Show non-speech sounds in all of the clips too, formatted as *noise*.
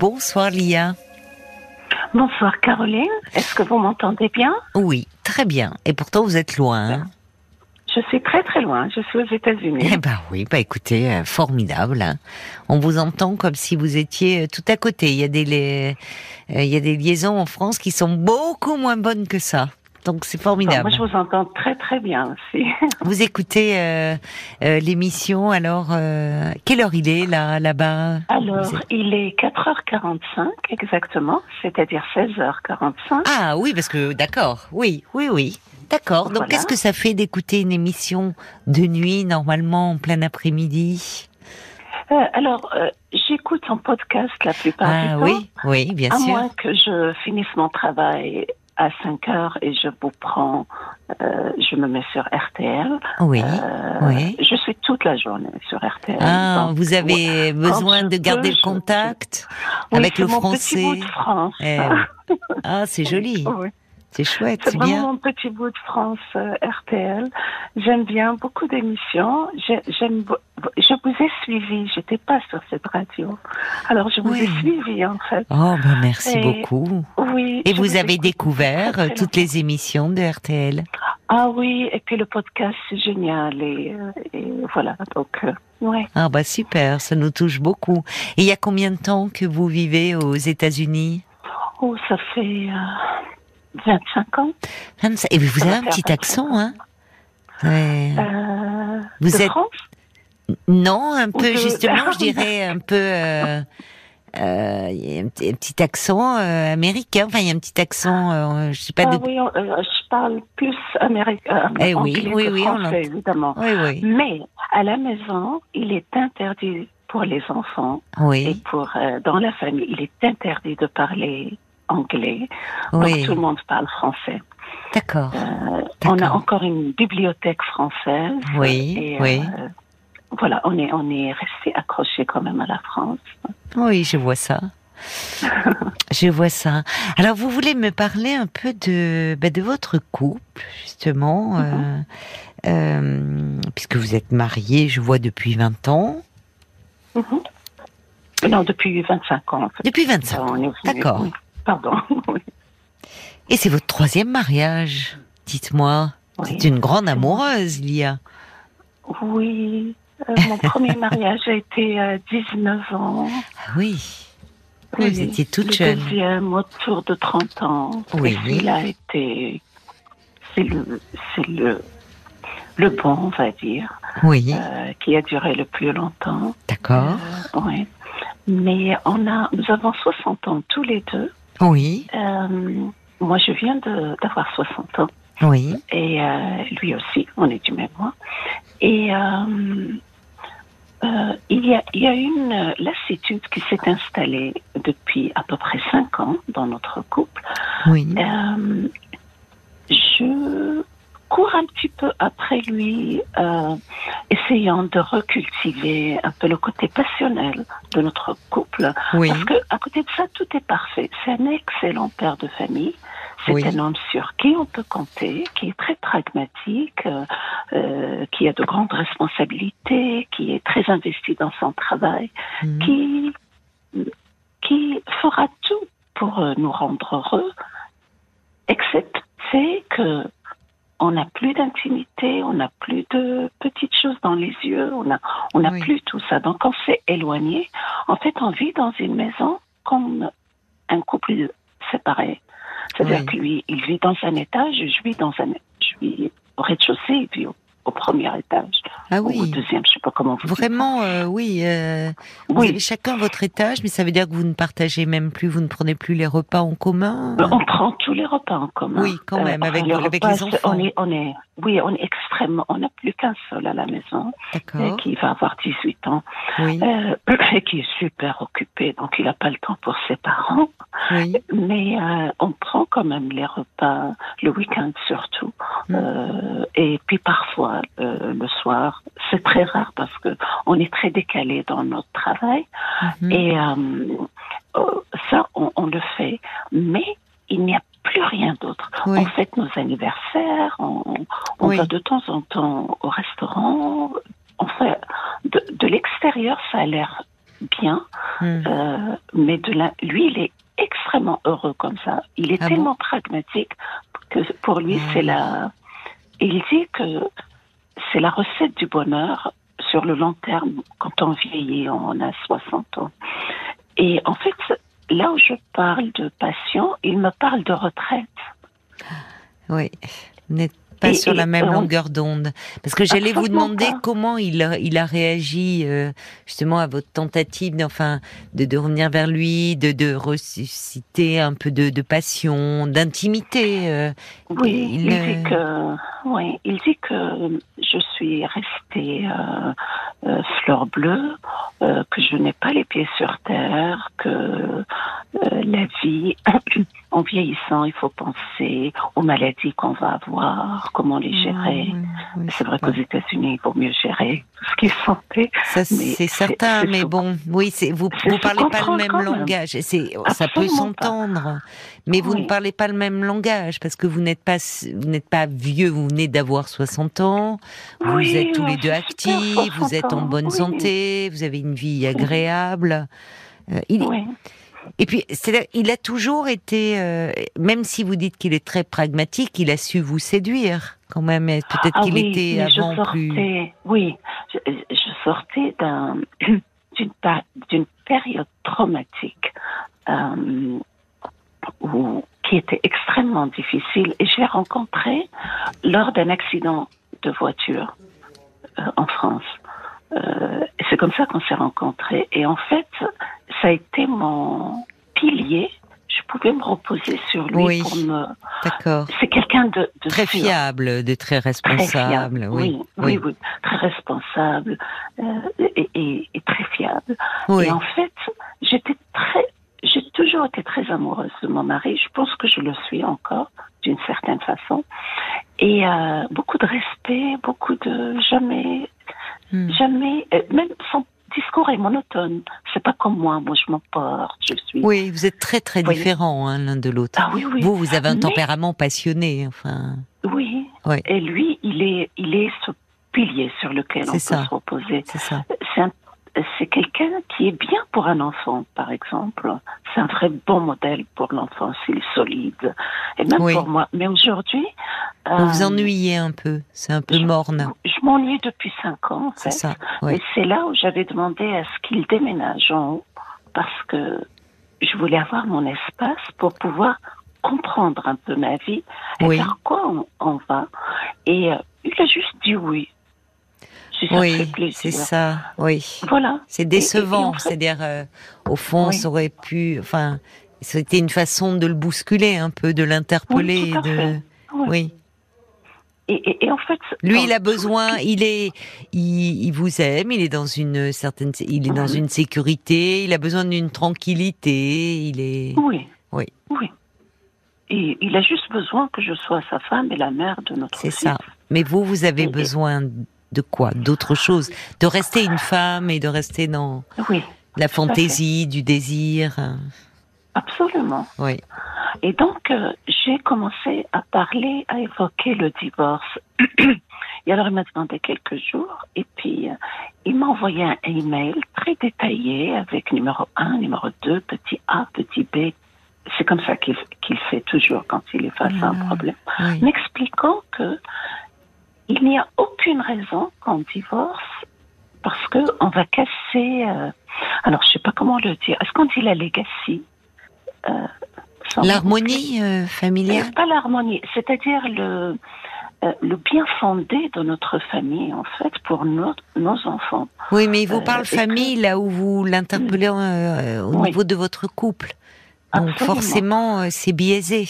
Bonsoir Lia. Bonsoir Caroline, est-ce que vous m'entendez bien? Oui, très bien. Et pourtant vous êtes loin. Hein? Je suis très très loin, je suis aux États-Unis. Eh ben oui, bah écoutez, euh, formidable. Hein. On vous entend comme si vous étiez euh, tout à côté. Il y a des, euh, il y a des liaisons en France qui sont beaucoup moins bonnes que ça. Donc c'est formidable. moi je vous entends très très bien aussi. *laughs* Vous écoutez euh, euh, l'émission alors euh, quelle heure il est là là-bas? Alors il est 4h45 exactement, c'est-à-dire 16h45. Ah oui parce que d'accord, oui oui oui. D'accord. Donc qu'est-ce que ça fait d'écouter une émission de nuit normalement en plein après-midi? Alors, j'écoute en podcast la plupart ah, du temps. Oui, oui, bien sûr. À moins que je finisse mon travail à 5 heures et je vous prends, euh, je me mets sur RTL. Oui, euh, oui. Je suis toute la journée sur RTL. Ah, vous avez besoin de garder le contact avec le français. Mon petit bout de France. Eh ah, c'est *laughs* joli. Oui. C'est chouette, c'est bien. mon petit bout de France euh, RTL. J'aime bien beaucoup d'émissions. J'aime, je vous ai suivi. J'étais pas sur cette radio, alors je vous ai suivi en fait. Oh ben merci beaucoup. Oui. Et vous avez découvert euh, toutes les émissions de RTL. Ah oui, et puis le podcast c'est génial et, euh, et, voilà donc. Ouais. Ah bah super, ça nous touche beaucoup. Et il y a combien de temps que vous vivez aux États-Unis? Oh, ça fait 25 ans. Et vous avez un petit accent, hein ouais. euh, Vous de êtes France? Non, un peu justement, je *laughs* dirais un peu. Euh, euh, y a un petit accent euh, américain. Enfin, il y a un petit accent. Je sais pas. Ah de... oui, je parle plus américain. Eh oui, oui, oui, français, évidemment. Oui, oui. Mais à la maison, il est interdit pour les enfants oui. et pour dans la famille, il est interdit de parler anglais. Oui. Donc tout le monde parle français. D'accord. Euh, on a encore une bibliothèque française. Oui, et, oui. Euh, voilà, on est, on est resté accroché quand même à la France. Oui, je vois ça. *laughs* je vois ça. Alors, vous voulez me parler un peu de, ben, de votre couple, justement, mm -hmm. euh, euh, puisque vous êtes mariée, je vois, depuis 20 ans. Mm -hmm. Non, depuis 25 ans. En fait. Depuis 25 ans, d'accord. Oui. Pardon. oui. Et c'est votre troisième mariage, dites-moi. Oui. C'est une grande amoureuse, Lia. Oui, euh, mon premier *laughs* mariage a été à 19 ans. Ah oui. Oui, vous étiez toute le jeune. deuxième autour de 30 ans. Oui. Et il a été, c'est le, c'est le, le bon, on va dire. Oui. Euh, qui a duré le plus longtemps. D'accord. Euh, oui. Mais on a, nous avons 60 ans tous les deux. Oui. Euh, moi, je viens de, d'avoir 60 ans. Oui. Et euh, lui aussi, on est du même mois. Et euh, euh, il, y a, il y a une lassitude qui s'est installée depuis à peu près cinq ans dans notre couple. Oui. Je cours un petit peu après lui, euh, essayant de recultiver un peu le côté passionnel de notre couple. Oui. Parce que à côté de ça, tout est parfait. C'est un excellent père de famille. C'est Oui. un homme sur qui on peut compter, qui est très pragmatique, euh, qui a de grandes responsabilités, qui est très investi dans son travail, Mhm. qui, qui fera tout pour nous rendre heureux, excepté que on n'a plus d'intimité, on n'a plus de petites choses dans les yeux, on n'a on Oui. plus tout ça. Donc on s'est éloigné. En fait, on vit dans une maison comme un couple séparé. C'est-à-dire Oui. que lui, il vit dans un étage, je vis dans un, je vis au rez-de-chaussée, il vit au, au premier étage. Ah Ou au oui. deuxième, je sais pas comment vous. Vraiment, euh, oui. euh, vous Oui. avez chacun votre étage, mais ça veut dire que vous ne partagez même plus, vous ne prenez plus les repas en commun. On prend tous les repas en commun. Oui, quand même, avec- les avec repas, les c'est- enfants. On est, on est, oui, on est extrêmement. On n'a plus qu'un seul à la maison, euh, qui va avoir 18 ans, Oui. euh, *clears throat* et qui est super occupé, donc il n'a pas le temps pour ses parents. Oui. Mais euh, on prend quand même les repas le week-end surtout, Mm. Euh, et puis parfois euh, le soir. C'est très rare parce que on est très décalé dans notre travail. Mhm. Et euh, euh, ça, on, on le fait. Mais il n'y a plus rien d'autre. Oui. On fête nos anniversaires, on, on Oui. va de temps en temps au restaurant. On fait de, de l'extérieur, ça a l'air bien, Mhm. euh, mais de la, lui, il est extrêmement heureux comme ça. Il est Ah tellement pragmatique que pour lui, Ah. c'est la. Il dit que c'est la recette du bonheur sur le long terme. Quand on vieillit, on a 60 ans. Et en fait, là où je parle de passion, il me parle de retraite. Oui, pas Et- sur la même longueur d'onde. Parce que j'allais vous demander pas. comment il a, il a réagi euh, justement à votre tentative enfin, de, de revenir vers lui, de, de ressusciter un peu de, de passion, d'intimité. euh. Oui, Il, il, dit que, oui, il dit que je suis restée euh, fleur bleue, que je n'ai pas les pieds sur terre, que la vie, *clears throat* en vieillissant, il faut penser aux maladies qu'on va avoir, comment les gérer. Oui, oui, C'est vrai qu'aux États-Unis, il vaut mieux gérer *laughs* tout ce qui est santé. Ça, c'est certain, mais bon, oui, vous se parlez pas le même langage. C'est ça peut s'entendre, mais vous ne parlez pas le même langage parce que vous n'êtes pas vous n'êtes pas vieux, vous venez d'avoir 60 ans, vous êtes tous les deux actifs, vous 60 êtes en bonne santé, vous avez une vie agréable. Euh, il-. Et puis, il a toujours été, euh, même si vous dites qu'il est très pragmatique, il a su vous séduire quand même. Peut-être Ah qu'il oui, était je avant sortais, plus. Oui, je, je sortais d'un- *clears throat* d'une période traumatique euh, où- qui était extrêmement difficile et j'ai rencontré lors d'un accident de voiture euh, en France. Euh, c'est comme ça qu'on s'est rencontrés et en fait, ça a été mon pilier. Je pouvais me reposer sur lui Oui. pour me. D'accord. C'est quelqu'un de, de Très sûr. fiable, de très Très responsable. fiable, oui, oui, oui, oui, très responsable euh, et, et- et très fiable. oui. Et en fait, j'étais très, j'ai toujours été très amoureuse de mon mari. Je pense que je le suis encore d'une certaine façon. Et euh, beaucoup de respect, beaucoup de jamais, Hmm. jamais, euh, même son discours est monotone. C'est pas comme moi. Moi, je m'emporte. Je suis. Oui, vous êtes très très Oui. différents hein, l'un de l'autre. Ah oui, oui. Vous, vous avez un Mais- tempérament passionné, enfin. Oui. Et lui, il est, il est ce pilier sur lequel on peut ça. se reposer. C'est ça. Quelqu'un qui est bien pour un enfant, par exemple. C'est un très bon modèle pour l'enfant, s'il est solide. Et même Oui. pour moi. Mais aujourd'hui. Vous vous euh, ennuyez un peu, c'est un peu je- morne, Je m'ennuie depuis cinq ans, en c'est ça. Et c'est là où j'avais demandé à ce qu'il déménage en haut, parce que je voulais avoir mon espace pour pouvoir comprendre un peu ma vie et Oui. vers quoi on, on va. Et euh, il a juste dit oui. Si ça me Oui, fait plaisir. c'est ça. Oui. Voilà. C'est Et- et- et décevant, en fait- c'est-à-dire euh, au fond, Oui. ça aurait pu, enfin, c'était une façon de le bousculer un peu, de l'interpeller, Oui, de. Oui. Et, et- et en fait, Lui, il a tout- besoin, il est, il, il vous aime, il est dans une certaine, il est dans une sécurité, il a besoin d'une tranquillité, il est. Oui. Oui. Oui. Et il a juste besoin que je sois sa femme et la mère de notre C'est ça. Mais vous, vous avez Et- besoin de quoi D'autre chose De rester une femme et de rester dans Oui, la fantaisie, du désir. absolument. Oui. Et donc, euh, j'ai commencé à parler, à évoquer le divorce. *clears throat* et alors, il m'a demandé quelques jours. Et puis, euh, il m'a envoyé un email très détaillé avec numéro 1, numéro 2, petit A, petit B. C'est comme ça qu'il fait toujours quand il est face à un problème. oui. m'expliquant que il n'y a aucune raison qu'on divorce parce que on va casser. euh, alors, je sais pas comment le dire. Est-ce qu'on dit la legacy euh, L'harmonie euh, familiale. Pas l'harmonie, c'est-à-dire le euh, le bien fondé de notre famille en fait pour nos, nos enfants. Oui, mais il vous euh, parle famille là où vous l'interpellez au Oui. niveau de votre couple. Donc Absolument. forcément, c'est biaisé.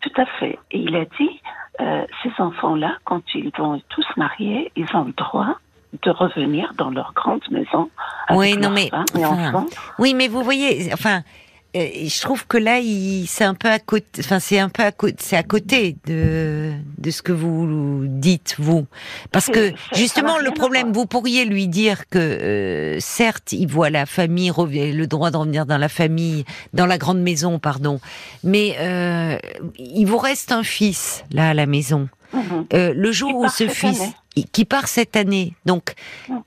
Tout à fait. Et il a dit, euh, ces enfants-là, quand ils vont tous marier, ils ont le droit de revenir dans leur grande maison avec Oui, non, mais, enfin, enfants. Oui, mais vous voyez, enfin, je trouve que là, c'est un peu à côté. Enfin, c'est un peu à côté. C'est à côté de de ce que vous dites vous, parce que justement, le problème, vous pourriez lui dire que euh, certes, il voit la famille le droit de revenir dans la famille, dans la grande maison, pardon, mais euh, il vous reste un fils là à la maison. Mhm. Euh, le jour où ce fils année. qui part cette année, donc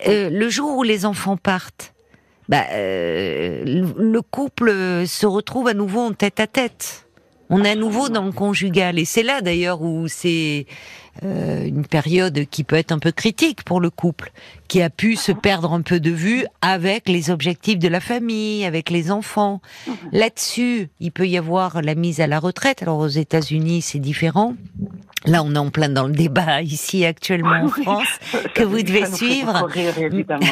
euh, le jour où les enfants partent, bah, le couple se retrouve à nouveau en tête à tête. On est à nouveau dans le conjugal. Et c'est là d'ailleurs où c'est euh, une période qui peut être un peu critique pour le couple, qui a pu se perdre un peu de vue avec les objectifs de la famille, avec les enfants. Là-dessus, il peut y avoir la mise à la retraite. Alors aux États-Unis, c'est différent. Là, on est en plein dans le débat ici actuellement en *laughs* France que vous devez suivre.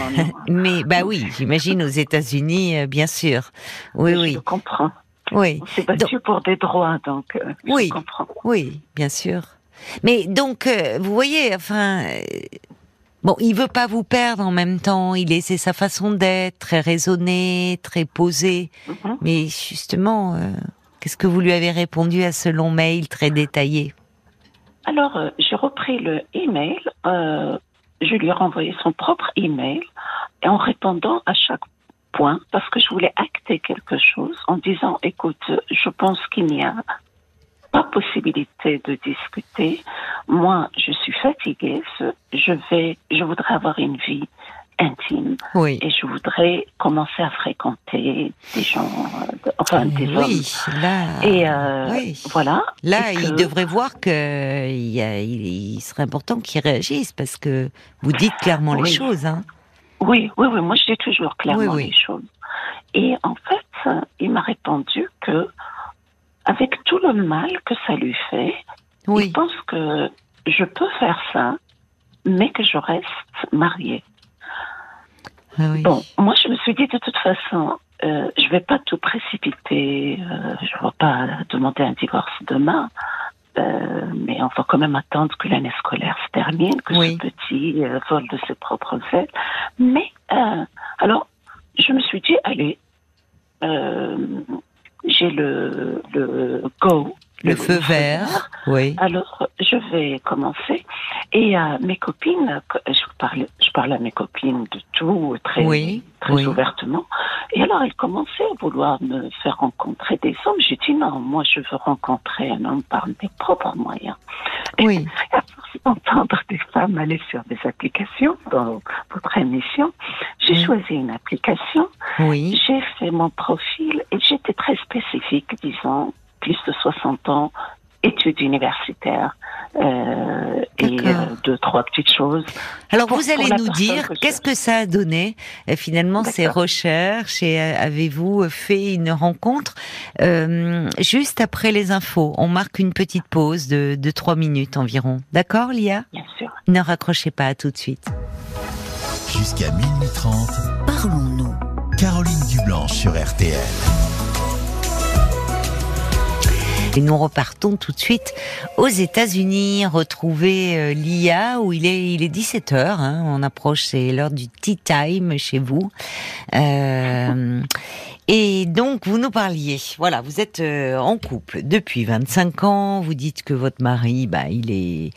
*laughs* Mais bah oui, j'imagine aux États-Unis, euh, bien sûr. Oui, oui. Je comprends. Oui. On s'est battu pour des droits, donc euh, oui. je comprends. Oui, bien sûr. Mais donc, euh, vous voyez, enfin, euh, bon, il veut pas vous perdre en même temps. Il est, c'est sa façon d'être, très raisonné, très posé. Mhm. Mais justement, qu'est-ce que vous lui avez répondu à ce long mail très détaillé? Alors, j'ai repris le email. je lui ai renvoyé son propre email en répondant à chaque point parce que je voulais acter quelque chose en disant écoute, je pense qu'il n'y a pas possibilité de discuter. Moi, je suis fatiguée. Je vais, je voudrais avoir une vie intime. Oui. Et je voudrais commencer à fréquenter des gens, euh, enfin des oui, Là, et euh, voilà. Là, il devrait voir que il, il, serait important qu'il réagisse parce que vous dites clairement les choses. Hein. Oui, oui, oui. Moi, je dis toujours clairement les choses. Et en fait, il m'a répondu que, avec tout le mal que ça lui fait, il pense que je peux faire ça, mais que je reste mariée. Ah bon, moi, je me suis dit de toute façon, euh, je vais pas tout précipiter. Euh, je ne vais pas demander un divorce demain. Euh, mais on va quand même attendre que l'année scolaire se termine, que ce petit euh, vole de ses propres ailes. Mais euh, alors, je me suis dit, allez, j'ai le, le go le, feu vert, oui. Alors, je vais commencer. Et à mes copines, je parle, je parle à mes copines de tout très, très ouvertement. Et alors, elles commençaient à vouloir me faire rencontrer des hommes. J'ai dit non, moi, je veux rencontrer un homme par mes propres moyens. Oui. Et à force d'entendre des femmes aller sur des applications dans votre émission, j'ai choisi une application. Oui. J'ai fait mon profil et j'étais très spécifique, disons, plus de 60 ans, études universitaires euh, et euh, deux trois petites choses. Alors vous allez nous dire qu'est-ce que ça a donné euh, finalement ces recherches et avez-vous fait une rencontre juste après les infos? On marque une petite pause de, de 3 minutes environ. D'accord, Lia? Bien sûr. Ne raccrochez pas, tout de suite. Jusqu'à minuit 30, parlons-nous. Caroline Dublanche sur RTL. Et nous repartons tout de suite aux États-Unis, retrouver euh, l'IA où il est, il est 17 h hein, on approche, c'est l'heure du tea time chez vous. Euh, et donc, vous nous parliez, voilà, vous êtes euh, en couple depuis 25 ans, vous dites que votre mari, bah, il est,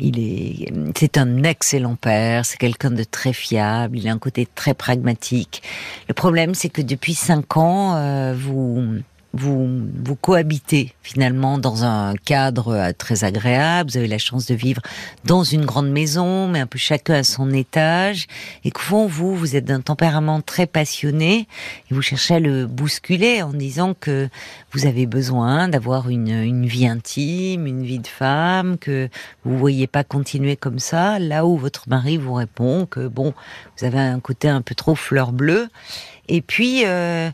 il est, c'est un excellent père, c'est quelqu'un de très fiable, il a un côté très pragmatique. Le problème, c'est que depuis 5 ans, vous, vous, vous cohabitez finalement dans un cadre euh, très agréable. Vous avez la chance de vivre dans une grande maison, mais un peu chacun à son étage. Et qu'au fond, vous, vous êtes d'un tempérament très passionné et vous cherchez à le bousculer en disant que vous avez besoin d'avoir une, une vie intime, une vie de femme, que vous voyez pas continuer comme ça. Là où votre mari vous répond que bon, vous avez un côté un peu trop fleur bleue. Et puis, euh,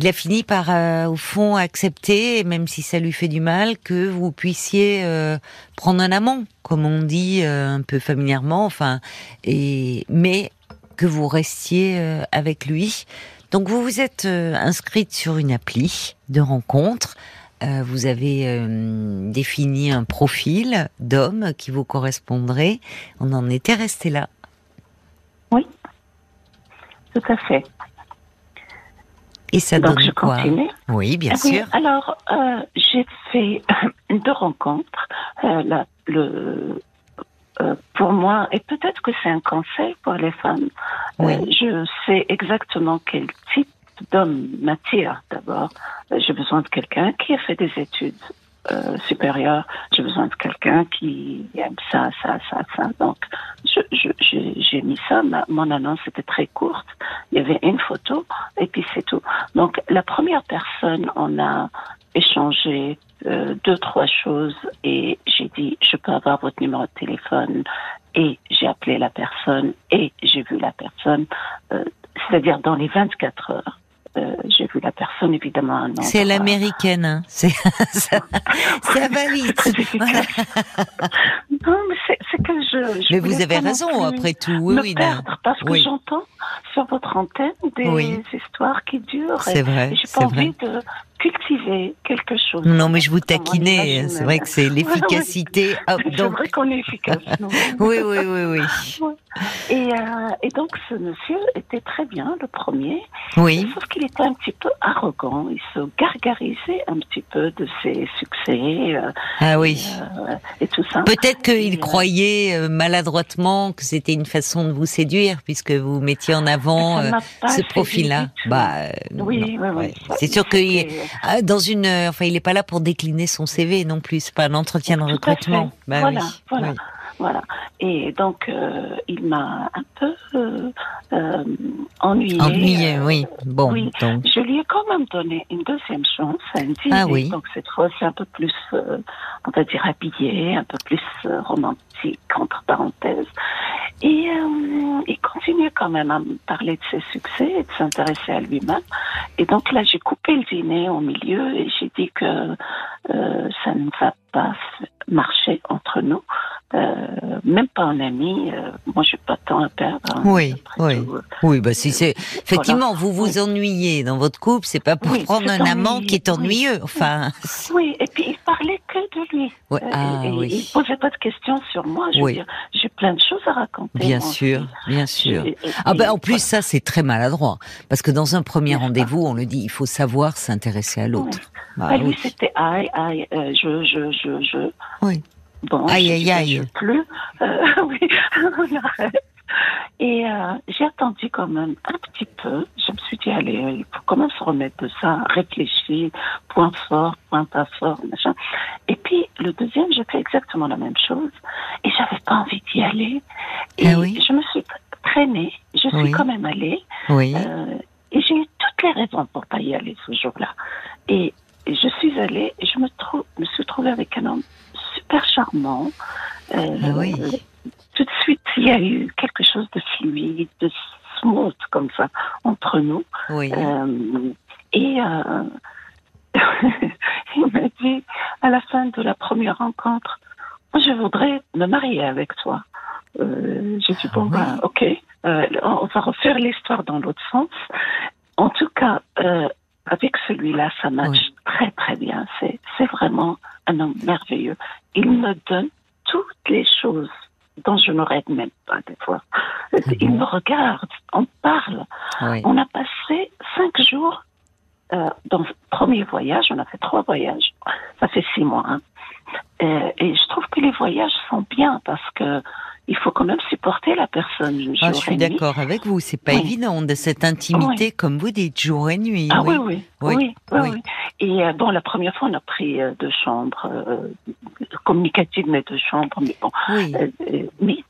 il a fini par, euh, au fond, accepter, même si ça lui fait du mal, que vous puissiez euh, prendre un amant, comme on dit euh, un peu familièrement, enfin, et mais que vous restiez avec lui. Donc vous vous êtes inscrite sur une appli de rencontre. vous avez défini un profil d'homme qui vous correspondrait. On en était resté là. Oui, tout à fait. Et ça Donc donne je quoi continue. Oui, bien sûr. alors, euh, j'ai fait *clears throat* deux rencontres. Euh, la, le, euh, pour moi, et peut-être que c'est un conseil pour les femmes, euh, Oui. je sais exactement quel type d'homme m'attire d'abord. J'ai besoin de quelqu'un qui a fait des études euh, supérieur, j'ai besoin de quelqu'un qui aime ça, ça, ça, ça. Donc, j'ai mis ça. mon annonce était très courte. Il y avait une photo et puis c'est tout. Donc, la première personne, on a échangé euh, deux, trois choses et j'ai dit, je peux avoir votre numéro de téléphone et j'ai appelé la personne et j'ai vu la personne, euh, c'est-à-dire dans les 24 heures. Euh, j'ai vu la personne évidemment. C'est l'américaine, hein. *laughs* c'est ça, ça va *laughs* vite. *laughs* non, mais c'est que je. je mais vous avez raison, après tout. Oui, oui, perdre, parce que j'entends sur votre antenne des histoires qui durent. C'est vrai. J'ai pas envie de cultiver quelque chose. Non, mais je vous taquinais. C'est vrai que c'est *laughs* l'efficacité. C'est vrai qu'on est efficace. *laughs* oui, oui, oui, oui. Et, euh, et, donc, ce monsieur était très bien, le premier. Oui. Sauf qu'il était un petit peu arrogant. Il se gargarisait un petit peu de ses succès. Euh, ah oui. Euh, et tout ça. Peut-être qu'il croyait maladroitement que c'était une façon de vous séduire, puisque vous mettiez en avant ce profil-là. Bah, oui, oui, oui. C'est sûr ah, dans une, enfin, il n'est pas là pour décliner son CV non plus. C'est pas un entretien de recrutement. Bah, voilà, voilà. Voilà. Et donc, euh, il m'a un peu euh, euh ennuyé. Ennuyé, oui. Bon, oui. Donc. Je lui ai quand même donné une deuxième chance à un Ah oui. Donc, cette fois, c'est un peu plus, euh, on va dire, habillé, un peu plus romantique, entre parenthèses. Et il continue quand même à me parler de ses succès et de s'intéresser à lui-même. Et donc là, j'ai coupé le dîner au milieu et j'ai dit que ça ne va pas marcher entre nous. Euh, même pas un ami. Euh, moi, je pas tant à perdre. Hein, oui, oui, euh. oui. Bah si c'est effectivement vous vous ennuyez dans votre couple, c'est pas pour prendre un amant qui est ennuyeux. Enfin. Oui, et puis il parlait que de lui. Ouais. Ah, et, oui. Il posait pas de questions sur moi. Je veux dire, j'ai plein de choses à raconter. Bien sûr, bien sûr. ah ben en plus ça c'est très maladroit parce que dans un premier rendez-vous on le dit, il faut savoir s'intéresser à l'autre. Bah, bah, lui c'était aïe aïe, je je je je. Oui. Bon, aïe, aïe, aïe. Plus. Euh, *laughs* oui, *laughs* on arrête. Et euh, j'ai attendu quand même un petit peu. Je me suis dit, allez, il faut quand même se remettre de ça, réfléchir, point fort, point pas fort, machin. Et puis, le deuxième, j'ai fait exactement la même chose. Et j'avais pas envie d'y aller. Et ah oui? je me suis traînée. Je suis quand même allée. Oui. Euh, et j'ai eu toutes les raisons pour pas y aller ce jour-là. Et, et je suis allée et je me, me suis trouvée avec un homme super charmant. Euh, ah oui. Tout de suite, il y a eu quelque chose de fluide, de smooth comme ça entre nous. Oui. Euh, et euh, *laughs* il m'a dit à la fin de la première rencontre, je voudrais me marier avec toi. Je suis bon, ben, ok, euh, on va refaire l'histoire dans l'autre sens. En tout cas, avec celui-là, ça marche très très bien. C'est vraiment un homme merveilleux. Il me donne toutes les choses dont je ne rêve même pas des fois. Ah Il me regarde, on parle. On a passé cinq jours euh, dans le premier voyage. On a fait trois voyages. Ça fait six mois. Hein. Euh, et je trouve que les voyages sont bien parce que il faut quand même supporter la personne. Ah, je suis d'accord avec vous. C'est pas évident de cette intimité, comme vous dites, jour et nuit. Ah oui, oui, oui. oui, Et euh, bon, la première fois, on a pris euh, deux chambres euh, communicatives, mais deux chambres. Mais bon, oui. mais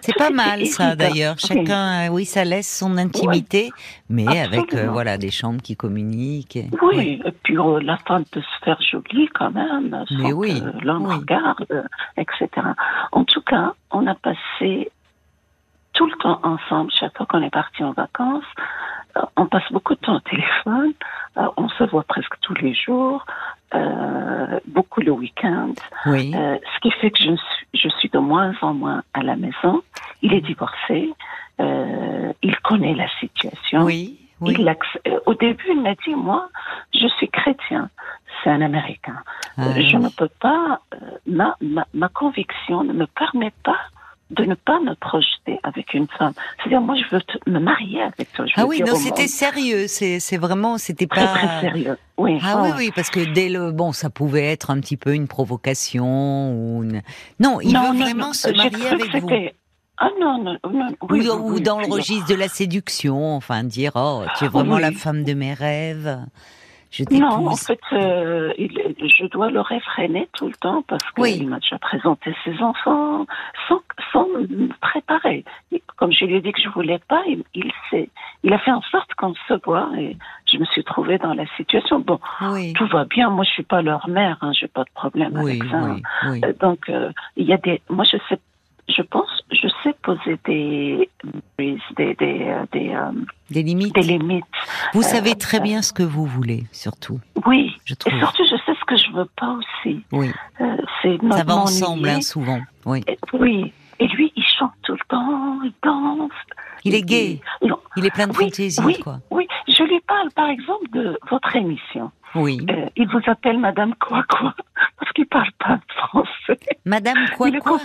c'est pas mal ça d'ailleurs. Chacun, oui, ça laisse son intimité, mais avec voilà des chambres qui communiquent. oui, et puis la femme peut se faire jolie quand même, mais oui, l'homme regarde, etc. En tout cas, on a passé tout le temps ensemble chaque fois qu'on est parti en vacances. on passe beaucoup de temps au téléphone. on se voit presque tous les jours. Euh, beaucoup le week-end. Oui. Euh, ce qui fait que je suis, je suis de moins en moins à la maison. Il est divorcé. Euh, il connaît la situation. Oui. oui. Il euh, au début, il m'a dit, moi, je suis chrétien. C'est un Américain. Ah, je ne peux pas, euh, ma, ma, ma conviction ne me permet pas de ne pas me projeter avec une femme. C'est-à-dire, moi, je veux me marier avec toi. ah oui, non, c'était sérieux. C'est, c'est vraiment, c'était pas très, sérieux. Oui. Ah oui, oui, parce que dès le bon, ça pouvait être un petit peu une provocation ou une... non, il veut vraiment se marier avec vous. Ah non, non, non oui, ou, dans le registre de la séduction, enfin dire oh, tu es vraiment la femme de mes rêves. Je. Non, en fait, euh, il- je dois le réfréner tout le temps parce qu'il Oui. m'a déjà présenté ses enfants sans, sans me préparer. Et Comme je lui ai dit que je voulais pas, il, il il a fait en sorte qu'on se voit et je me suis trouvée dans la situation. Bon, Oui, tout va bien. Moi, je suis pas leur mère, hein, j'ai pas de problème oui, avec ça. oui. Euh, Donc, euh, il y a des. Moi, je sais. Je pense, je sais poser des des des euh, des, euh, Des limites. des limites. Vous Euh, savez très bien ce que vous voulez, surtout, Oui. je Et surtout, je sais ce que je veux pas aussi. Oui, Euh, c'est ça va ensemble, hein, souvent. Oui. Et- Oui. Et lui, il chante tout le temps, il danse. Il est gay, Il- Non, il est plein de Oui, fantaisie, oui. quoi. oui, je lui parle par exemple de votre émission. Oui. Euh, il vous appelle Madame quoi quoi *laughs* parce qu'il parle pas français. Madame quoi quoi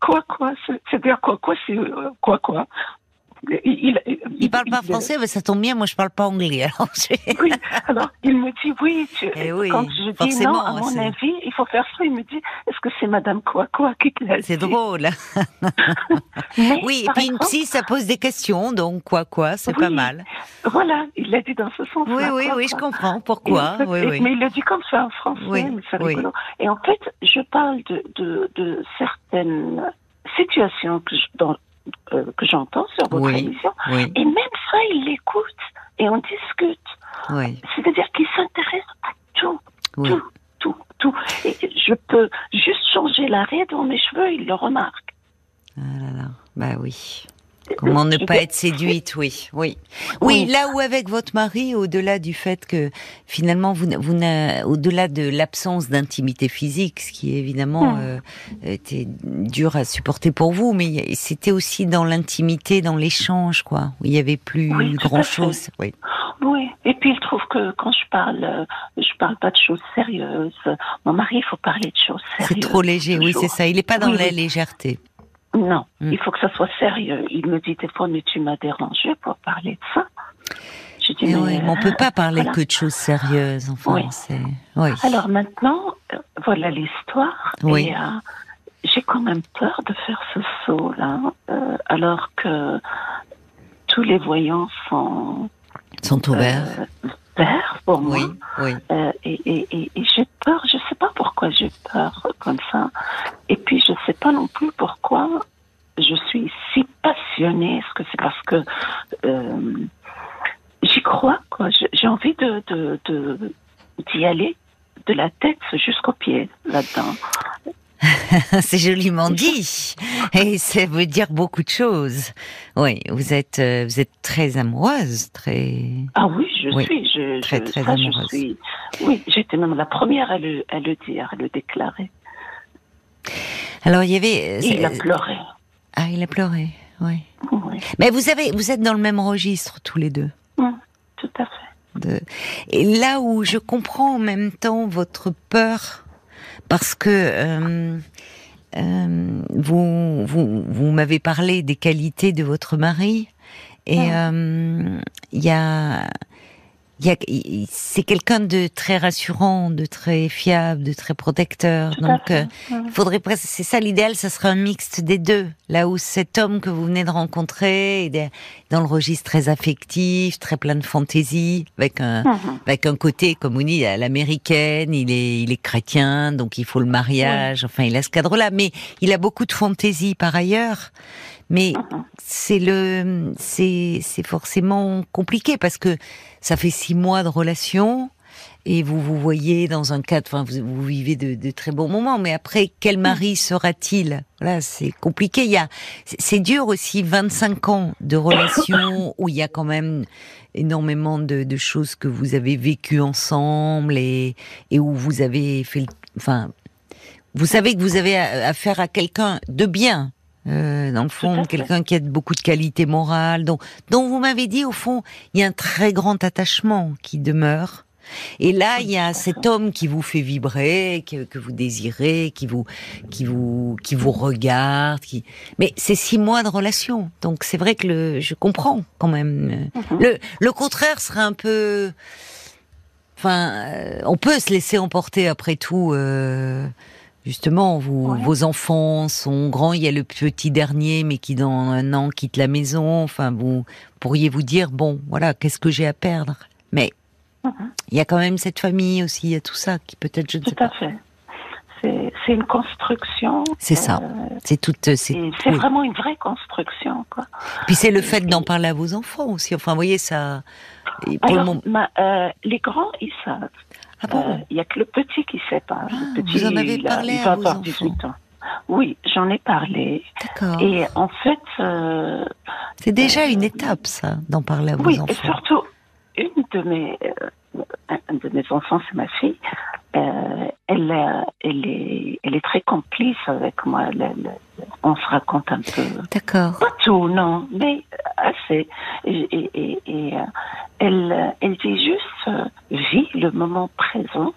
Quoi quoi, c'est- c'est-à-dire quoi quoi, c'est euh, quoi quoi? Il, il, Il parle pas il- français, mais ça tombe bien, moi je parle pas anglais. Alors *laughs* Oui, alors il me dit oui. Tu, Eh oui, quand je dis non, à mon avis, il faut faire ça. Il me dit, est-ce que c'est Madame quoi quoi qui c'est drôle. *laughs* Mais, Oui, et puis une psy, ça pose des questions, donc quoi quoi, c'est Oui. pas mal. Voilà, il l'a dit dans ce sens. Oui, oui, oui, je comprends. Pourquoi Oui, et-. Mais il le dit comme ça en français, Oui, mais c'est rigolo. Et en fait, je parle de, de, de certaines situations que je- dans- euh, que j'entends sur votre Oui. émission. Oui, Et même ça, il l'écoute et on discute. oui, C'est-à-dire qu'il s'intéresse à tout, tout, tout, tout. Et je peux juste changer l'arrêt dans mes cheveux, il le remarque. Ah là là, bah oui. Comment ne pas être séduite, oui, oui. Oui. Là où avec votre mari, au-delà du fait que finalement, vous, vous au-delà de l'absence d'intimité physique, ce qui évidemment Mm. euh, était dur à supporter pour vous, mais c'était aussi dans l'intimité, dans l'échange, quoi, où il y avait plus Oui, grand-chose. Oui. Oui, et puis il trouve que quand je parle, euh, je parle pas de choses sérieuses. Mon mari, il faut parler de choses sérieuses. C'est trop léger, oui, c'est ça. Il n'est pas dans Oui, la légèreté. Non, Mm. il faut que ça soit sérieux. Il me dit des fois, mais tu m'as dérangé pour parler de ça. Je dis, Et mais, oui, mais on peut pas parler voilà. que de choses sérieuses, enfin, Oui. c'est, oui. Alors maintenant, euh, voilà l'histoire. Oui. Et euh, j'ai quand même peur de faire ce saut-là, euh, alors que tous les voyants sont Sont ouverts. euh, verts pour moi. oui, oui. Euh, et et, et, et j'ai peur, je sais pas pourquoi j'ai peur comme ça. Et puis je sais pas non plus pourquoi je suis si passionnée. Est-ce que c'est parce que euh, j'y crois quoi? J'ai envie de de de- d'y aller de la tête jusqu'aux pieds là-dedans. *laughs* C'est joliment dit. Et ça veut dire beaucoup de choses. Oui, vous êtes, euh, vous êtes très amoureuse, très. Ah oui, je Oui, suis, je, très, je, très ça, je amoureuse. suis. Oui, j'étais même la première à le à le dire, à le déclarer. Alors il y avait. Et il a c'est- pleuré. Ah, il a pleuré. Oui. Oui, Mais vous avez, vous êtes dans le même registre tous les deux. tout à fait. De... Et là où je comprends en même temps votre peur, parce que euh, euh, vous, vous, vous m'avez parlé des qualités de votre mari, et Ouais. euh, il y a, c'est quelqu'un de très rassurant, de très fiable, de très protecteur. Tout Donc, euh, il faudrait presque, c'est ça l'idéal, ça serait un mixte des deux. Là où cet homme que vous venez de rencontrer est dans le registre très affectif, très plein de fantaisie, avec un, Mhm. avec un côté, comme on dit, à l'américaine, il est, il est chrétien, donc il faut le mariage, enfin, il a ce cadre-là, mais il a beaucoup de fantaisie par ailleurs. Mais Mhm. c'est le, c'est, c'est forcément compliqué parce que ça fait six mois de relation et vous vous voyez dans un cadre, enfin, vous, vous vivez de, de très bons moments, mais après, quel mari sera-t-il? Là, c'est compliqué. Il y a, c'est- dur aussi, 25 ans de relation *coughs* où il y a quand même énormément de, de choses que vous avez vécues ensemble et, et où vous avez fait, le, enfin, vous savez que vous avez affaire à quelqu'un de bien. Euh, dans le fond, quelqu'un qui a beaucoup de qualités morales, dont, dont vous m'avez dit au fond, il y a un très grand attachement qui demeure. Et là, il y a cet homme qui vous fait vibrer, que, que vous désirez, qui vous, qui vous, qui vous regarde, qui. Mais c'est six mois de relation, donc c'est vrai que le, je comprends quand même. Mhm. Le, le contraire serait un peu. Enfin, euh, on peut se laisser emporter après tout. euh, Justement, vous, Ouais. vos enfants sont grands. Il y a le petit dernier, mais qui dans un an quitte la maison. Enfin, vous pourriez vous dire bon, voilà, qu'est-ce que j'ai à perdre? Mais. Il y a quand même cette famille aussi, il y a tout ça qui peut-être, je ne tout sais pas. Tout à fait. C'est une construction. C'est ça. Euh, c'est toute. C'est vraiment une vraie construction, quoi. Puis c'est le fait d'en parler à vos enfants aussi. Enfin, vous voyez ça. Alors, euh, les grands, ils savent. Ah bon Il n'y a que le petit qui ne sait pas. Ah, vous en avez parlé à vos enfants. ans. Oui, j'en ai parlé. D'accord. Et en fait, euh, c'est déjà une étape, ça, d'en parler à vos enfants. Oui, et surtout, une de mes, euh, un de mes enfants, c'est ma fille. Euh, elle, elle, est, elle est très complice avec moi. on se raconte un peu. D'accord. Pas tout, non, mais assez. Et, et, et, elle, elle dit juste, vis le moment présent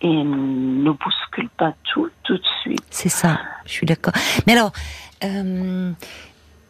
et ne bouscule pas tout tout de suite. C'est ça, je suis d'accord. Mais alors, euh,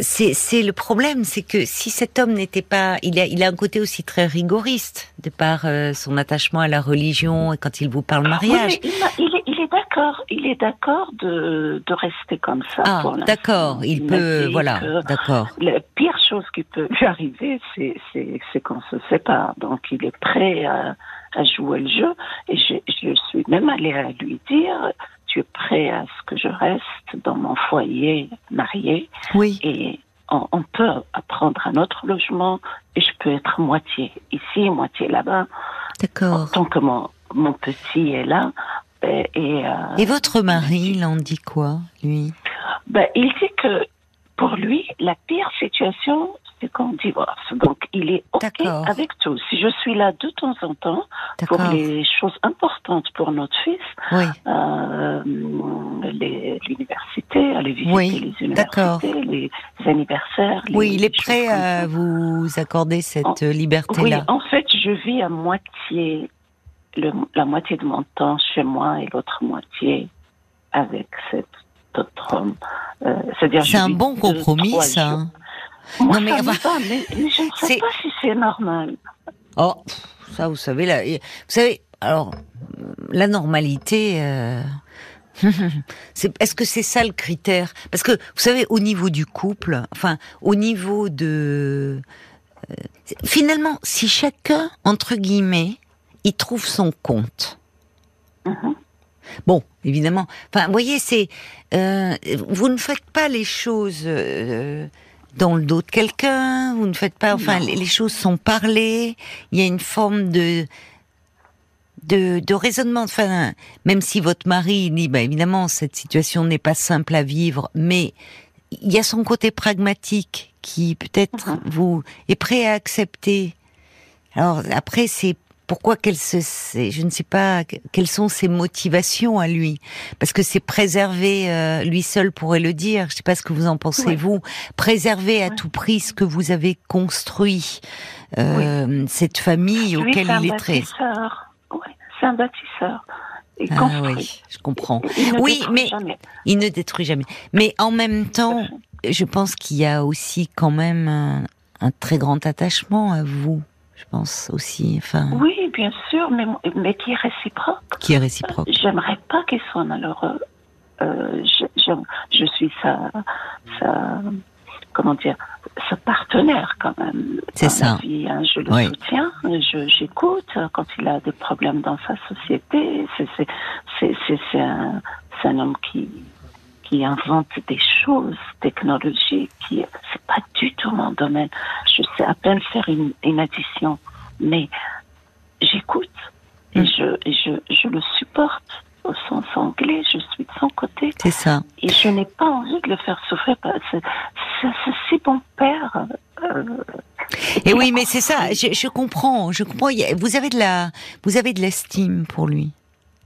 c'est le problème, c'est que si cet homme n'était pas, il a, il a un côté aussi très rigoriste de par euh, son attachement à la religion et quand il vous parle mariage. il, est, il est d'accord, il est d'accord de, de rester comme ça. Ah, d'accord, il, peut, voilà, d'accord. La pire chose qui peut lui arriver, c'est qu'on se sépare. Donc il est prêt à à jouer le jeu. Et je, je suis même allée à lui dire, tu es prêt à ce que je reste dans mon foyer marié Oui. Et on, peut apprendre un autre logement et je peux être moitié ici, moitié là-bas. D'accord. Tant que mon, mon petit est là. Ben, et, euh, et votre mari, il en dit quoi, lui? Ben, Il dit que pour lui, la pire situation, c'est qu'on divorce. Donc, il est OK avec tout. Si je suis là de temps en temps pour les choses importantes pour notre fils, oui. euh, l'université, aller visiter les universités, les anniversaires. oui, il est prêt à vous accorder cette liberté-là. Oui, en fait, je vis à moitié, le, la moitié de mon temps chez moi et l'autre moitié avec cet autre homme. Euh, c'est un bon compromis, ça. Non, mais, ça mais, je ne sais pas si c'est normal. Oh, ça, vous savez, là, vous savez, alors, la normalité, euh... *laughs* est-ce que c'est ça le critère? Parce que, vous savez, au niveau du couple, enfin, au niveau de... Euh, finalement, si chacun, entre guillemets, il trouve son compte, mm-hmm. Bon, évidemment. Enfin, vous voyez, c'est euh, vous ne faites pas les choses euh, dans le dos de quelqu'un. Vous ne faites pas. Enfin, les, choses sont parlées. Il y a une forme de de, de raisonnement. Enfin, même si votre mari dit, bah, évidemment, cette situation n'est pas simple à vivre, mais il y a son côté pragmatique qui peut-être vous est prêt à accepter. Alors après, c'est pourquoi qu'elle se, je ne sais pas quelles sont ses motivations à lui, parce que c'est préserver, euh, lui seul pourrait le dire. Je ne sais pas ce que vous en pensez vous, préserver à tout prix ce que vous avez construit, euh, cette famille auquel il est très. c'est un bâtisseur. ah oui, je comprends. oui, mais il ne détruit jamais. Mais en même temps, je pense qu'il y a aussi quand même un très grand attachement à vous je pense aussi. Enfin. Oui, bien sûr, mais, mais qui est réciproque. Qui est réciproque. J'aimerais pas qu'il soit malheureux. Euh, je, je, suis sa, sa, comment dire, sa partenaire quand même. C'est ça. Vie, hein. je le soutiens, j'écoute quand il a des problèmes dans sa société. C'est un, un homme qui, qui invente des choses technologiques qui c'est pas du tout mon domaine. Je sais à peine faire une, une addition, mais j'écoute et, mm. je, et je, je le supporte au sens anglais. Je suis de son côté. C'est ça. Et je n'ai pas envie de le faire souffrir. C'est si bon père. Euh, et oui, mais c'est ça. Je, je, comprends. Je comprends. Vous avez de la, vous avez de l'estime pour lui.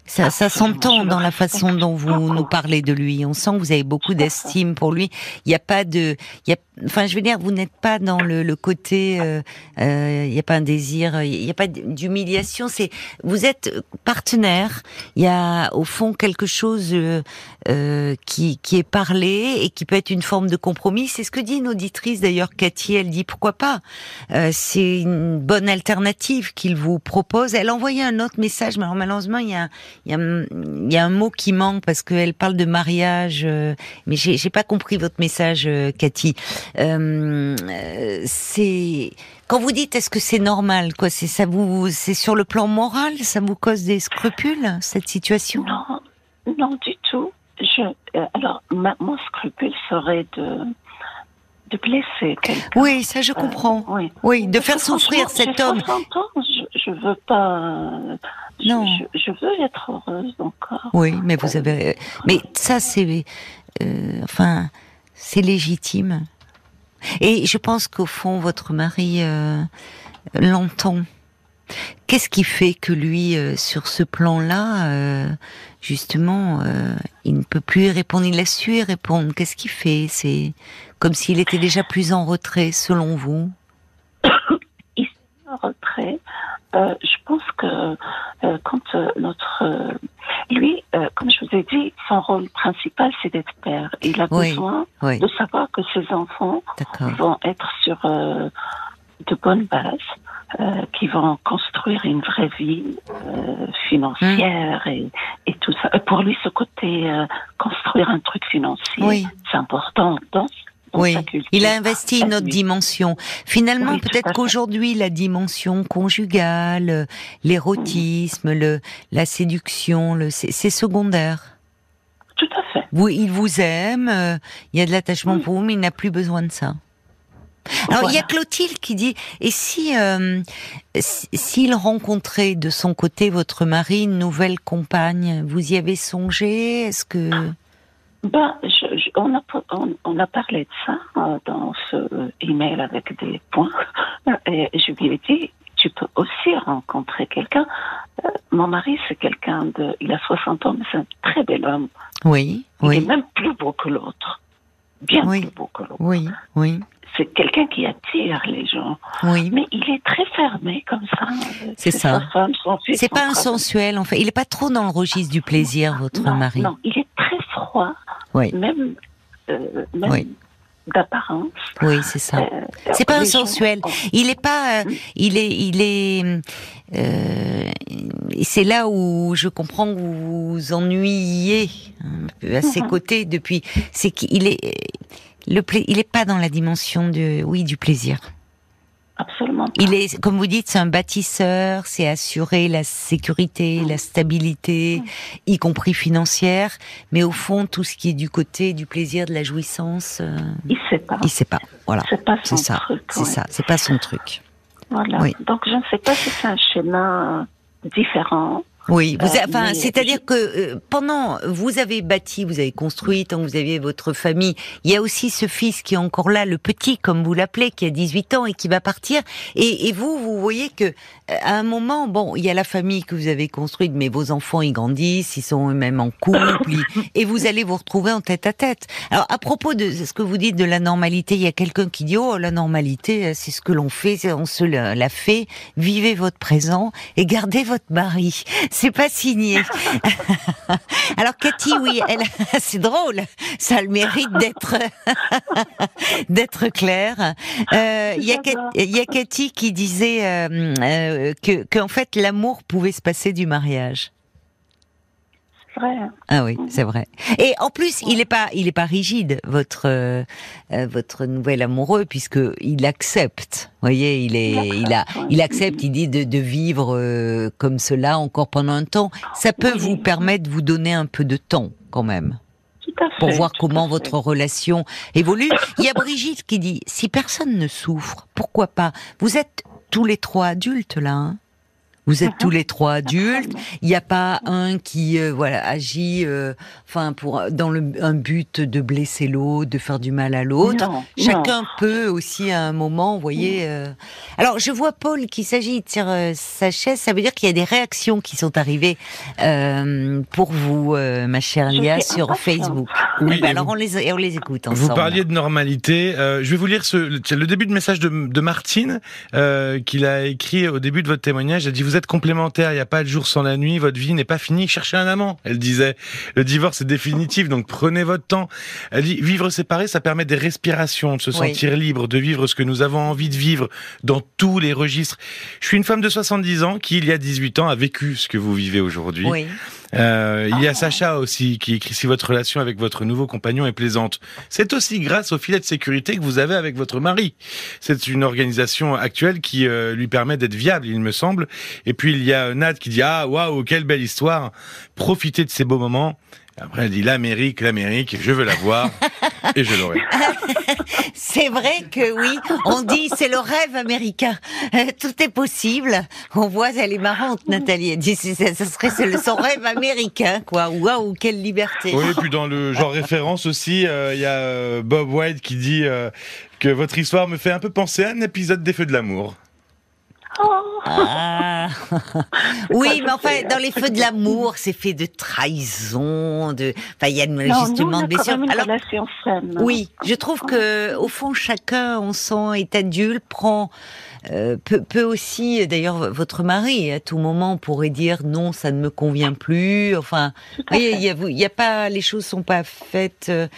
Ça, ça s'entend dans la façon dont vous nous parlez de lui. On sent que vous avez beaucoup d'estime pour lui. Il n'y a pas de, il y a, enfin, je veux dire, vous n'êtes pas dans le, le côté, euh, euh, il n'y a pas un désir, il n'y a pas d'humiliation. C'est, vous êtes partenaire. Il y a au fond quelque chose euh, qui, qui est parlé et qui peut être une forme de compromis. C'est ce que dit une auditrice d'ailleurs, Cathy. Elle dit pourquoi pas? c'est une bonne alternative qu'il vous propose. Elle a envoyé un autre message, mais alors malheureusement il y a y a, y a un mot qui manque parce qu'elle parle de mariage, euh, mais j'ai pas compris votre message, euh, Cathy. Euh, c'est quand vous dites est-ce que c'est normal, quoi, c'est ça vous, c'est sur le plan moral, ça vous cause des scrupules cette situation? Non, non du tout. Je, euh, alors, mon scrupule serait de de blesser quelqu'un. Oui, ça je comprends. oui. oui. de faire souffrir cet homme. je, ne veux pas. non. Je, veux être heureuse encore. Oui, mais vous avez. Mais ça, c'est. Euh, enfin, c'est légitime. Et je pense qu'au fond, votre mari euh, l'entend. Qu'est-ce qui fait que lui, euh, sur ce plan-là, euh, justement, il ne peut plus y répondre Il a su y répondre? Qu'est-ce qu'il fait? C'est comme s'il était déjà plus en retrait, selon vous? *coughs* Il est en retrait. je pense que quand notre lui, euh, comme je vous ai dit, son rôle principal, c'est d'être père. Il a besoin de savoir que ses enfants vont être sur euh, de bonnes bases, euh, qui vont construire une vraie vie financière et, et, tout ça. pour lui, ce côté construire un truc financier, c'est important dans oui, il a investi une autre dimension. Finalement, peut-être qu'aujourd'hui, la dimension conjugale, l'érotisme, le, la séduction, le, c'est secondaire. Tout à fait. Oui, il vous aime, euh, il y a de l'attachement pour vous, mais il n'a plus besoin de ça. Alors il y a Clotilde qui dit et si euh, s'il rencontrait de son côté votre mari une nouvelle compagne, vous y avez songé? Est-ce que ben, je, on, a, on, a parlé de ça euh, dans ce email avec des points. *laughs* Et je lui ai dit, tu peux aussi rencontrer quelqu'un. Euh, mon mari, c'est quelqu'un de. Il a 60 ans, mais c'est un très bel homme. Oui, il oui. est même plus beau que l'autre. Bien plus beau que l'autre. Oui, oui. C'est quelqu'un qui attire les gens. Oui. Mais il est très fermé comme ça. C'est ça. C'est pas un sensuel, en fait. Il est pas trop dans le registre du plaisir, votre mari. Non, il est très froid oui. même, euh, même d'apparence. Oui, c'est ça. Euh, c'est pas un sensuel. Il est pas. Euh, il est. Il est. Euh, c'est là où je comprends que vous vous ennuyez hein, à ses mhm. côtés depuis. C'est qu'il est. Le il est pas dans la dimension de. Oui, du plaisir. Absolument. Il est, comme vous dites, c'est un bâtisseur, c'est assurer la sécurité, la stabilité, y compris financière. Mais au fond, tout ce qui est du côté du plaisir, de la jouissance, euh, il sait pas. Il sait pas. Voilà. C'est pas son ça. truc. C'est ça. C'est pas son truc. Voilà. Donc je ne sais pas si c'est un schéma différent oui, vous, euh, enfin, c'est-à-dire que euh, pendant vous avez bâti, vous avez construit, tant que vous aviez votre famille, il y a aussi ce fils qui est encore là, le petit, comme vous l'appelez, qui a 18 ans et qui va partir. Et, et vous, vous voyez que euh, à un moment, bon, il y a la famille que vous avez construite, mais vos enfants ils grandissent, ils sont eux-mêmes en couple, *laughs* et vous allez vous retrouver en tête à tête. Alors à propos de ce que vous dites de la normalité, il y a quelqu'un qui dit oh la normalité, c'est ce que l'on fait, on se l'a fait. Vivez votre présent et gardez votre mari. C'est pas signé. *laughs* Alors Cathy, oui, elle, *laughs* c'est drôle. Ça a le mérite d'être *laughs* d'être clair. Euh, il y, a Cathy qui disait euh, euh, que qu'en fait l'amour pouvait se passer du mariage. Hein. Ah oui, c'est vrai. Et en plus, il est pas, il est pas rigide, votre euh, euh, votre nouvel amoureux, puisque il accepte. Vous voyez, il est, il a, il accepte. Il dit de, de vivre euh, comme cela encore pendant un temps. Ça peut vous permettre de vous donner un peu de temps, quand même. pour voir comment votre relation évolue. *laughs* Il y a Brigitte qui dit si personne ne souffre, pourquoi pas? Vous êtes tous les trois adultes là. Hein vous êtes tous les trois *laughs* adultes. Il n'y a pas un qui euh, voilà agit, euh, enfin pour dans le un but de blesser l'autre, de faire du mal à l'autre. Chacun peut aussi à un moment, vous voyez. Euh... Alors je vois Paul qui s'agit sur euh, sa chaise. Ça veut dire qu'il y a des réactions qui sont arrivées pour vous, ma chère Lia, sur Facebook. Oui. Ben, alors on les on les écoute ensemble. Vous parliez de normalité. je vais vous lire ce, le début de message de, de Martine qu'il a écrit au début de votre témoignage. Elle dit vous êtes complémentaires, il n'y a pas de jour sans la nuit, votre vie n'est pas finie, cherchez un amant, elle disait. Le divorce est définitif, donc prenez votre temps. Elle dit, vivre séparé, ça permet des respirations, de se sentir libre, de vivre ce que nous avons envie de vivre dans tous les registres. Je suis une femme de 70 ans qui, il y a 18 ans, a vécu ce que vous vivez aujourd'hui. Oui. Euh, il y a Sacha aussi qui écrit si votre relation avec votre nouveau compagnon est plaisante. C'est aussi grâce au filet de sécurité que vous avez avec votre mari. C'est une organisation actuelle qui euh, lui permet d'être viable, il me semble. Et puis il y a Nat qui dit ah waouh quelle belle histoire. Profitez de ces beaux moments. Après, elle dit l'Amérique, l'Amérique, je veux la voir *laughs* et je l'aurai. *laughs* c'est vrai que oui, on dit c'est le rêve américain. Euh, *laughs* tout est possible. On voit, elle est marrante, Nathalie. Elle dit ce serait son rêve américain, quoi. Waouh, quelle liberté. Oui, et puis dans le genre référence aussi, euh, il y a euh, Bob White qui dit que votre histoire me fait un peu penser à un épisode des Feux de l'amour. Ah. *laughs* oui, mais enfin, dans les feux de l'amour, c'est fait de trahison, de. Enfin, il y a justement de blessures. Alors, oui, je trouve que au fond, chacun, on sent, est adulte, prend euh, peut, aussi, d'ailleurs, votre mari, à tout moment, pourrait dire non, ça ne me convient plus. Enfin, il y, a, pas, les choses sont pas faites. Euh,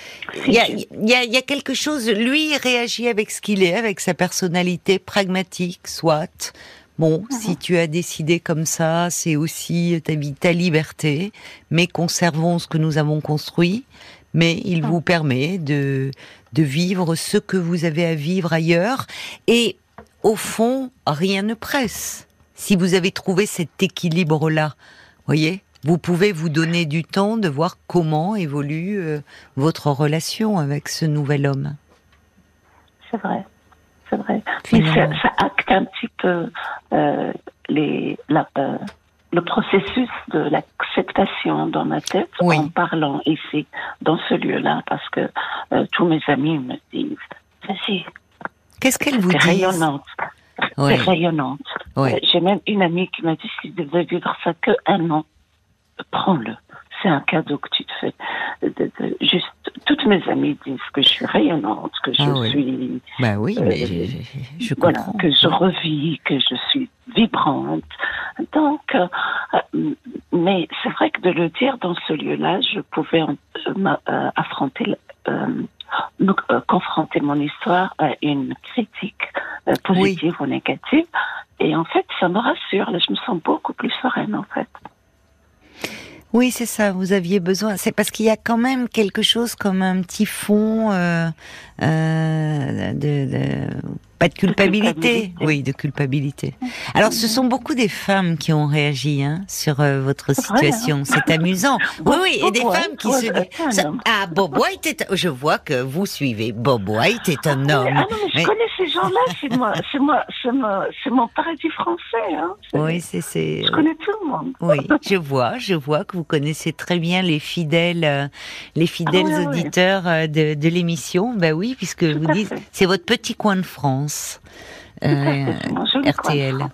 il y a, y a quelque chose. Lui, il réagit avec ce qu'il est, avec sa personnalité pragmatique, soit. Bon, mhm. si tu as décidé comme ça, c'est aussi ta, ta liberté, mais conservons ce que nous avons construit, mais il mhm. vous permet de, de vivre ce que vous avez à vivre ailleurs. Et au fond, rien ne presse. Si vous avez trouvé cet équilibre-là, voyez, vous pouvez vous donner du temps de voir comment évolue euh, votre relation avec ce nouvel homme. C'est vrai, c'est vrai. ça, acte un petit peu euh, les, euh, le processus de l'acceptation dans ma tête en parlant ici, dans ce lieu-là, parce que tous mes amis me disent, vas-y, Qu'est-ce qu'elle vous dit? Rayonnante. C'est rayonnante. Euh, j'ai même une amie qui m'a dit si tu devais vivre ça que un an, prends-le. C'est un cadeau que tu te fais. juste, toutes mes amies disent que je suis rayonnante, que je ah suis. Bah oui, euh, je, comprends. que je revis, que je suis vibrante. Donc, euh, mais c'est vrai que de le dire dans ce lieu-là, je pouvais affronter donc, euh, confronter mon histoire à une critique euh, positive ou négative. Et en fait, ça me rassure. Je me sens beaucoup plus sereine, en fait. Oui, c'est ça. Vous aviez besoin. C'est parce qu'il y a quand même quelque chose comme un petit fond euh, euh de, pas de *laughs* culpabilité. Oui, de culpabilité. Alors, ce sont beaucoup des femmes qui ont réagi hein, sur euh, votre situation. Hein. C'est amusant. *laughs* Oui, oui, et des femmes qui se disent. Ah, Bob White est. Je vois que vous suivez. Bob White est un homme. Ah non, mais je connais ces gens-là. C'est moi, c'est moi, c'est mon paradis français. Hein. Oui, c'est c'est. Je connais tout le monde. Oui, *laughs* je vois, je vois que vous connaissez très bien les fidèles, euh, les fidèles ah auditeurs euh, de, de l'émission. Ben oui, puisque vous dites, c'est votre petit coin de France. Euh, RTL.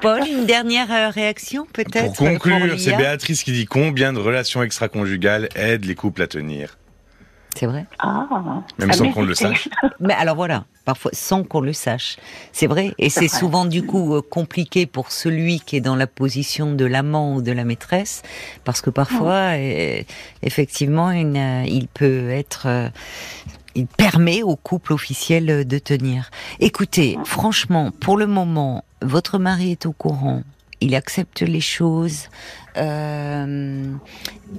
Paul, une dernière euh, réaction peut-être Pour conclure, c'est Béatrice qui dit combien de relations extra-conjugales aident les couples à tenir C'est vrai. Ah, Même sans qu'on le sache. Mais alors voilà, parfois sans qu'on le sache. C'est vrai. Et c'est souvent du coup euh, compliqué pour celui qui est dans la position de l'amant ou de la maîtresse, parce que parfois, effectivement, il peut être il permet au couple officiel de tenir. Écoutez, franchement, pour le moment, votre mari est au courant. Il accepte les choses euh,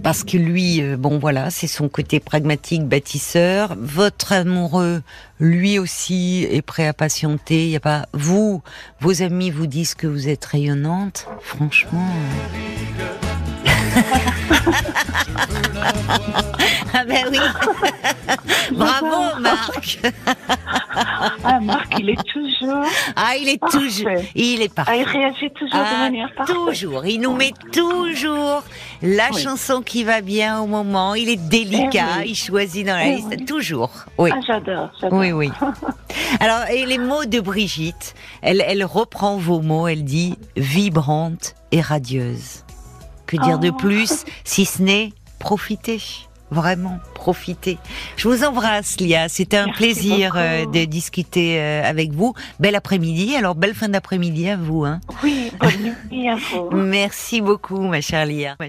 parce que lui, euh, bon voilà, c'est son côté pragmatique, bâtisseur. Votre amoureux, lui aussi, est prêt à patienter. Il y a pas vous, vos amis vous disent que vous êtes rayonnante. Franchement. *laughs* *laughs* ah ben oui. *laughs* Bravo Marc. *laughs* ah Marc, il est toujours. Ah il est toujours. Il est parfait. Ah, il réagit toujours de ah, manière parfaite. Toujours. Il nous met toujours la chanson qui va bien au moment. Il est délicat. Eh il choisit dans la eh liste. Toujours. Oui. Ah, j'adore. Oui oui. Alors et les mots de Brigitte. Elle elle reprend vos mots. Elle dit vibrante et radieuse. Que dire de oh. plus si ce n'est profiter vraiment, profitez. Je vous embrasse, Lia. C'était un plaisir euh, de discuter euh, avec vous. Bel après-midi. Alors, belle fin d'après-midi à vous. Hein. Oui, bonne nuit à vous. Merci beaucoup, ma chère Lia.